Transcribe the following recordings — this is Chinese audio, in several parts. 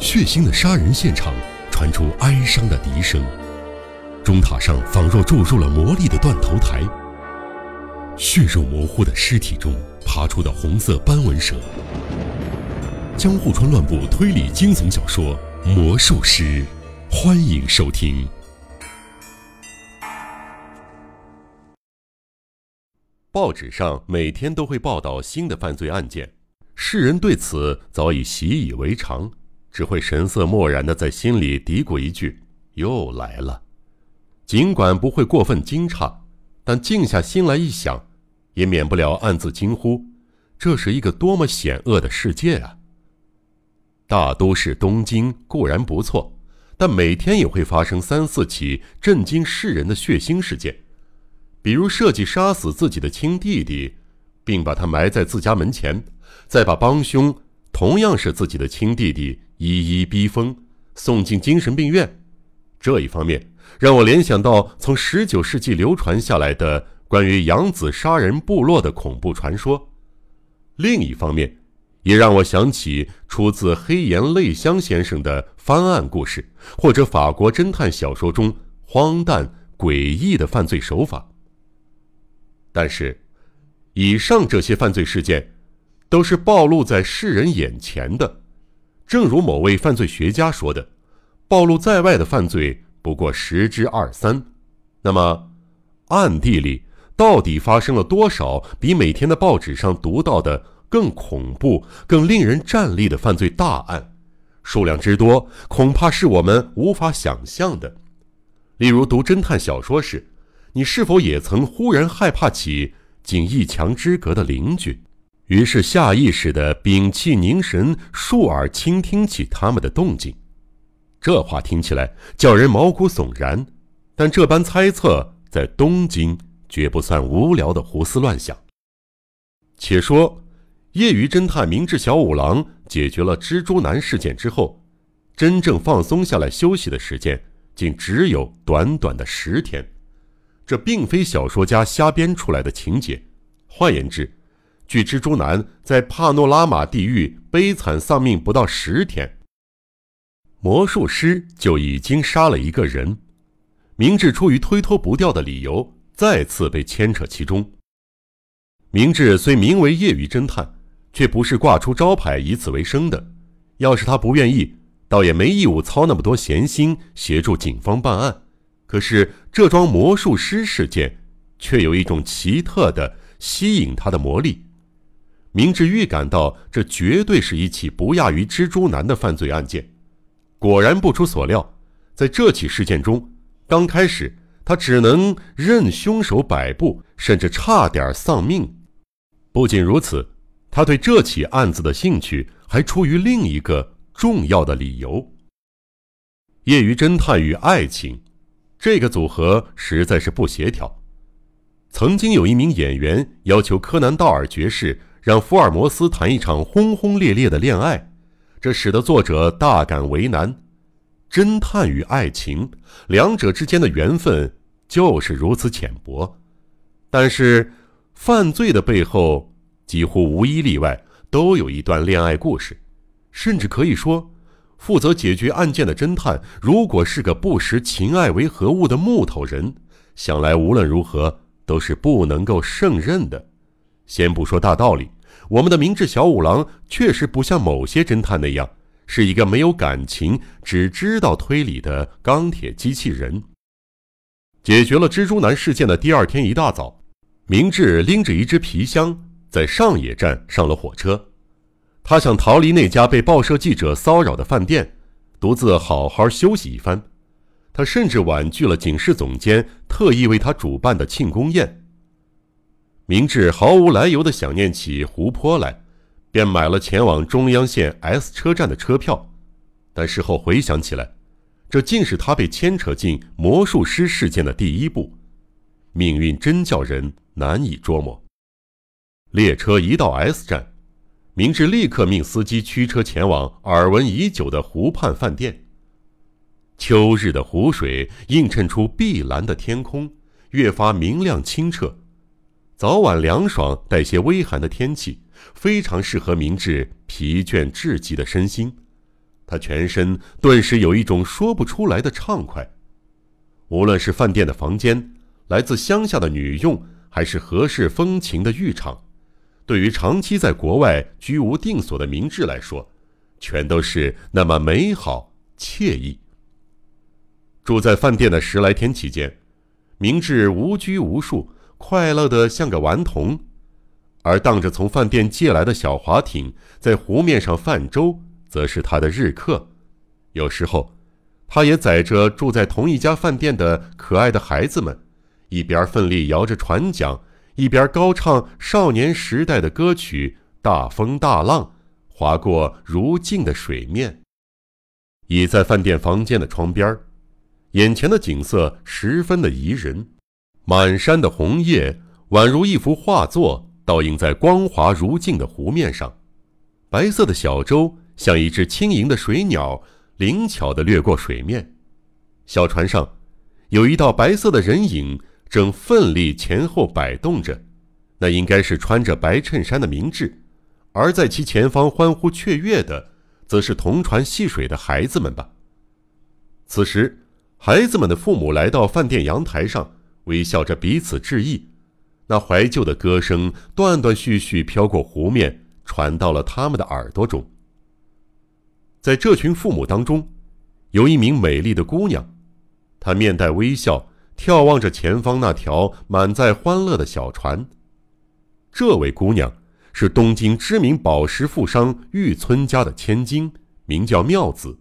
血腥的杀人现场传出哀伤的笛声，钟塔上仿若注入了魔力的断头台。血肉模糊的尸体中爬出的红色斑纹蛇。江户川乱步推理惊悚小说《魔术师》，欢迎收听。报纸上每天都会报道新的犯罪案件，世人对此早已习以为常，只会神色漠然的在心里嘀咕一句：“又来了。”尽管不会过分惊诧，但静下心来一想，也免不了暗自惊呼：“这是一个多么险恶的世界啊！”大都市东京固然不错，但每天也会发生三四起震惊世人的血腥事件。比如设计杀死自己的亲弟弟，并把他埋在自家门前，再把帮凶同样是自己的亲弟弟一一逼疯，送进精神病院。这一方面让我联想到从十九世纪流传下来的关于养子杀人部落的恐怖传说；另一方面，也让我想起出自黑岩泪香先生的翻案故事，或者法国侦探小说中荒诞诡异的犯罪手法。但是，以上这些犯罪事件，都是暴露在世人眼前的。正如某位犯罪学家说的：“暴露在外的犯罪不过十之二三。”那么，暗地里到底发生了多少比每天的报纸上读到的更恐怖、更令人战栗的犯罪大案？数量之多，恐怕是我们无法想象的。例如，读侦探小说时。你是否也曾忽然害怕起仅一墙之隔的邻居，于是下意识的屏气凝神，竖耳倾听起他们的动静？这话听起来叫人毛骨悚然，但这般猜测在东京绝不算无聊的胡思乱想。且说，业余侦探明智小五郎解决了蜘蛛男事件之后，真正放松下来休息的时间，竟只有短短的十天。这并非小说家瞎编出来的情节。换言之，据蜘蛛男在帕诺拉玛地狱悲惨丧命不到十天，魔术师就已经杀了一个人。明智出于推脱不掉的理由，再次被牵扯其中。明智虽名为业余侦探，却不是挂出招牌以此为生的。要是他不愿意，倒也没义务操那么多闲心协助警方办案。可是，这桩魔术师事件却有一种奇特的吸引他的魔力。明智预感到，这绝对是一起不亚于蜘蛛男的犯罪案件。果然不出所料，在这起事件中，刚开始他只能任凶手摆布，甚至差点丧命。不仅如此，他对这起案子的兴趣还出于另一个重要的理由：业余侦探与爱情。这个组合实在是不协调。曾经有一名演员要求柯南道尔爵士让福尔摩斯谈一场轰轰烈烈的恋爱，这使得作者大感为难。侦探与爱情，两者之间的缘分就是如此浅薄。但是，犯罪的背后几乎无一例外都有一段恋爱故事，甚至可以说。负责解决案件的侦探，如果是个不识情爱为何物的木头人，想来无论如何都是不能够胜任的。先不说大道理，我们的明智小五郎确实不像某些侦探那样，是一个没有感情、只知道推理的钢铁机器人。解决了蜘蛛男事件的第二天一大早，明智拎着一只皮箱，在上野站上了火车。他想逃离那家被报社记者骚扰的饭店，独自好好休息一番。他甚至婉拒了警视总监特意为他主办的庆功宴。明智毫无来由地想念起湖泊来，便买了前往中央线 S 车站的车票。但事后回想起来，这竟是他被牵扯进魔术师事件的第一步。命运真叫人难以捉摸。列车一到 S 站。明智立刻命司机驱车前往耳闻已久的湖畔饭店。秋日的湖水映衬出碧蓝的天空，越发明亮清澈。早晚凉爽、带些微寒的天气，非常适合明智疲倦至极的身心。他全身顿时有一种说不出来的畅快。无论是饭店的房间，来自乡下的女佣，还是合适风情的浴场，对于长期在国外居无定所的明智来说，全都是那么美好惬意。住在饭店的十来天期间，明智无拘无束，快乐的像个顽童。而荡着从饭店借来的小划艇在湖面上泛舟，则是他的日课。有时候，他也载着住在同一家饭店的可爱的孩子们，一边奋力摇着船桨，一边高唱少年时代的歌曲。大风大浪划过如镜的水面，倚在饭店房间的窗边眼前的景色十分的宜人，满山的红叶宛如一幅画作。倒映在光滑如镜的湖面上，白色的小舟像一只轻盈的水鸟，灵巧地掠过水面。小船上，有一道白色的人影正奋力前后摆动着，那应该是穿着白衬衫的明智。而在其前方欢呼雀跃的，则是同船戏水的孩子们吧。此时，孩子们的父母来到饭店阳台上，微笑着彼此致意。那怀旧的歌声断断续续飘过湖面，传到了他们的耳朵中。在这群父母当中，有一名美丽的姑娘，她面带微笑，眺望着前方那条满载欢乐的小船。这位姑娘是东京知名宝石富商玉村家的千金，名叫妙子。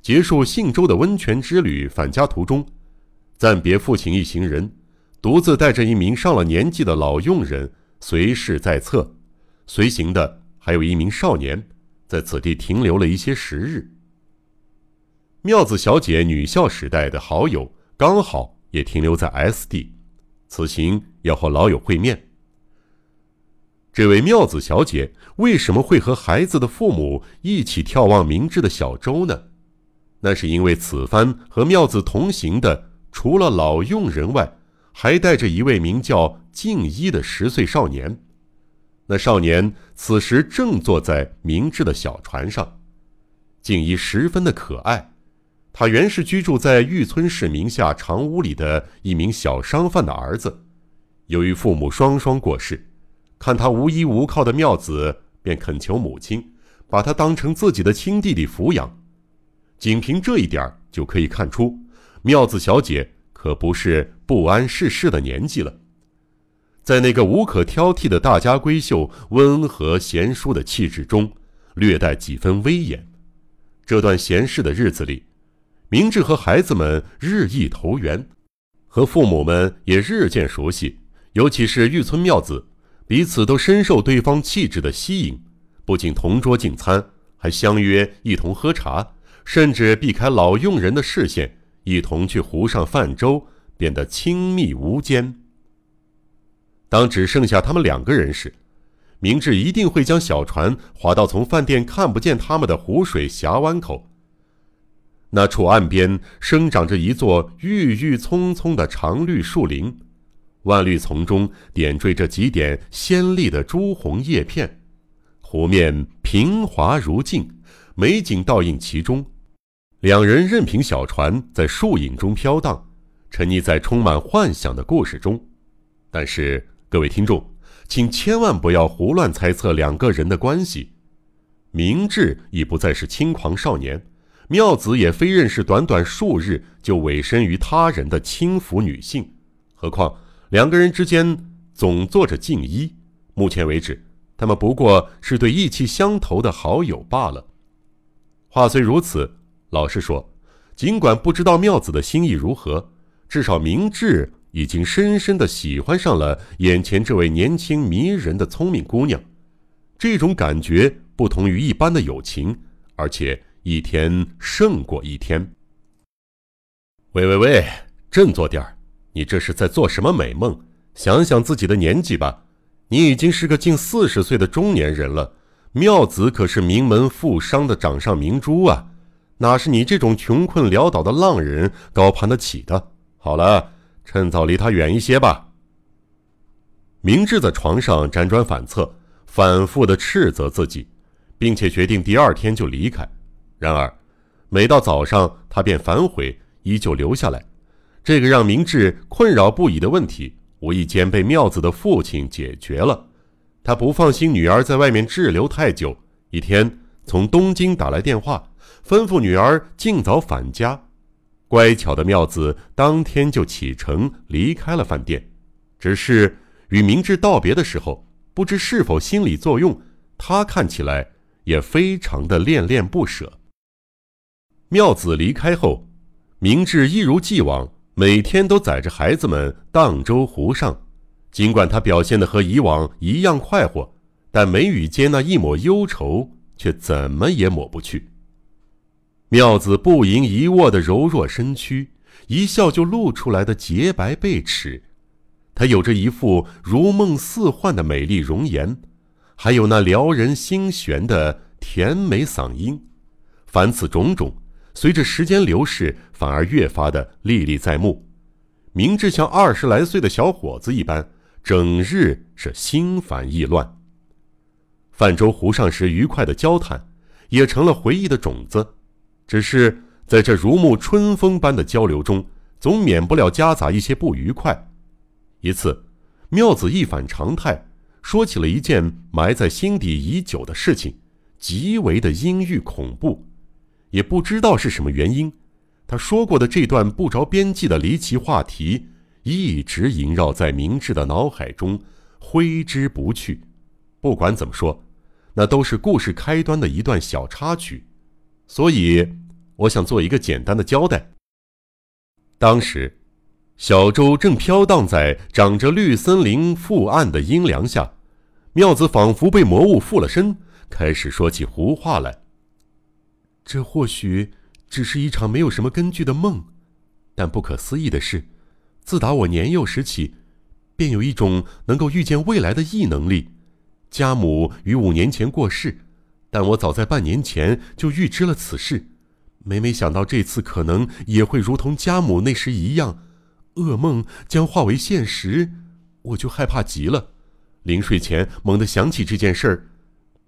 结束信州的温泉之旅，返家途中，暂别父亲一行人。独自带着一名上了年纪的老佣人随侍在侧，随行的还有一名少年，在此地停留了一些时日。妙子小姐女校时代的好友刚好也停留在 S 地，此行要和老友会面。这位妙子小姐为什么会和孩子的父母一起眺望明智的小舟呢？那是因为此番和妙子同行的，除了老佣人外，还带着一位名叫静一的十岁少年，那少年此时正坐在明智的小船上。静一十分的可爱，他原是居住在玉村市名下长屋里的一名小商贩的儿子，由于父母双双过世，看他无依无靠的妙子便恳求母亲把他当成自己的亲弟弟抚养。仅凭这一点就可以看出，妙子小姐。可不是不谙世事的年纪了，在那个无可挑剔的大家闺秀温和贤淑的气质中，略带几分威严。这段闲适的日子里，明智和孩子们日益投缘，和父母们也日渐熟悉。尤其是玉村妙子，彼此都深受对方气质的吸引，不仅同桌进餐，还相约一同喝茶，甚至避开老佣人的视线。一同去湖上泛舟，变得亲密无间。当只剩下他们两个人时，明智一定会将小船划到从饭店看不见他们的湖水峡湾口。那处岸边生长着一座郁郁葱葱的长绿树林，万绿丛中点缀着几点鲜丽的朱红叶片，湖面平滑如镜，美景倒映其中。两人任凭小船在树影中飘荡，沉溺在充满幻想的故事中。但是，各位听众，请千万不要胡乱猜测两个人的关系。明智已不再是轻狂少年，妙子也非认识短短数日就委身于他人的轻浮女性。何况两个人之间总做着静一，目前为止，他们不过是对意气相投的好友罢了。话虽如此。老实说，尽管不知道妙子的心意如何，至少明智已经深深的喜欢上了眼前这位年轻迷人的聪明姑娘。这种感觉不同于一般的友情，而且一天胜过一天。喂喂喂，振作点儿！你这是在做什么美梦？想想自己的年纪吧，你已经是个近四十岁的中年人了。妙子可是名门富商的掌上明珠啊！哪是你这种穷困潦倒的浪人高攀得起的？好了，趁早离他远一些吧。明智在床上辗转反侧，反复的斥责自己，并且决定第二天就离开。然而，每到早上，他便反悔，依旧留下来。这个让明智困扰不已的问题，无意间被妙子的父亲解决了。他不放心女儿在外面滞留太久，一天从东京打来电话，吩咐女儿尽早返家。乖巧的妙子当天就启程离开了饭店。只是与明智道别的时候，不知是否心理作用，他看起来也非常的恋恋不舍。妙子离开后，明智一如既往，每天都载着孩子们荡舟湖上。尽管他表现的和以往一样快活，但眉宇间那一抹忧愁却怎么也抹不去。妙子不盈一握的柔弱身躯，一笑就露出来的洁白背齿，她有着一副如梦似幻的美丽容颜，还有那撩人心弦的甜美嗓音。凡此种种。随着时间流逝，反而越发的历历在目。明智像二十来岁的小伙子一般，整日是心烦意乱。泛舟湖上时愉快的交谈，也成了回忆的种子。只是在这如沐春风般的交流中，总免不了夹杂一些不愉快。一次，妙子一反常态，说起了一件埋在心底已久的事情，极为的阴郁恐怖。也不知道是什么原因，他说过的这段不着边际的离奇话题，一直萦绕在明智的脑海中，挥之不去。不管怎么说，那都是故事开端的一段小插曲，所以我想做一个简单的交代。当时，小舟正飘荡在长着绿森林覆岸的阴凉下，妙子仿佛被魔物附了身，开始说起胡话来。这或许只是一场没有什么根据的梦，但不可思议的是，自打我年幼时起，便有一种能够预见未来的异能力。家母于五年前过世，但我早在半年前就预知了此事。每每想到这次可能也会如同家母那时一样，噩梦将化为现实，我就害怕极了。临睡前猛地想起这件事儿，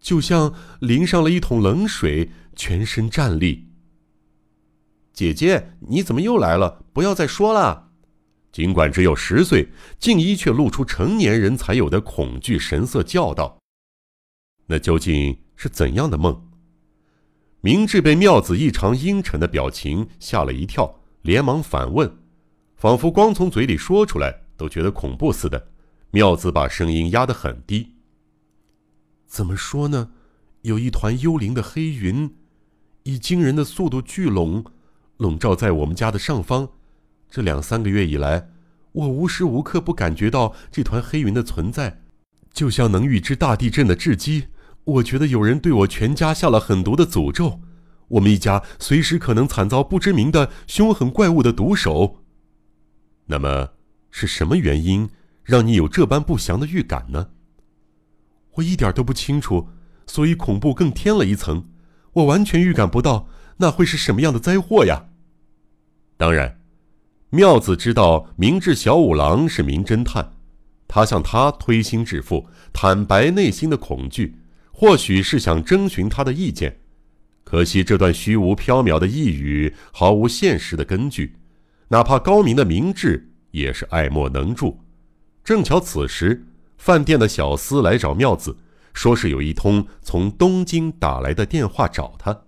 就像淋上了一桶冷水。全身战栗。姐姐，你怎么又来了？不要再说了。尽管只有十岁，静一却露出成年人才有的恐惧神色，叫道：“那究竟是怎样的梦？”明智被妙子异常阴沉的表情吓了一跳，连忙反问，仿佛光从嘴里说出来都觉得恐怖似的。妙子把声音压得很低：“怎么说呢？有一团幽灵的黑云。”以惊人的速度聚拢，笼罩在我们家的上方。这两三个月以来，我无时无刻不感觉到这团黑云的存在，就像能预知大地震的雉鸡。我觉得有人对我全家下了狠毒的诅咒，我们一家随时可能惨遭不知名的凶狠怪物的毒手。那么，是什么原因让你有这般不祥的预感呢？我一点都不清楚，所以恐怖更添了一层。我完全预感不到那会是什么样的灾祸呀！当然，妙子知道明智小五郎是名侦探，他向他推心置腹，坦白内心的恐惧，或许是想征询他的意见。可惜这段虚无缥缈的呓语毫无现实的根据，哪怕高明的明智也是爱莫能助。正巧此时，饭店的小厮来找妙子。说是有一通从东京打来的电话找他。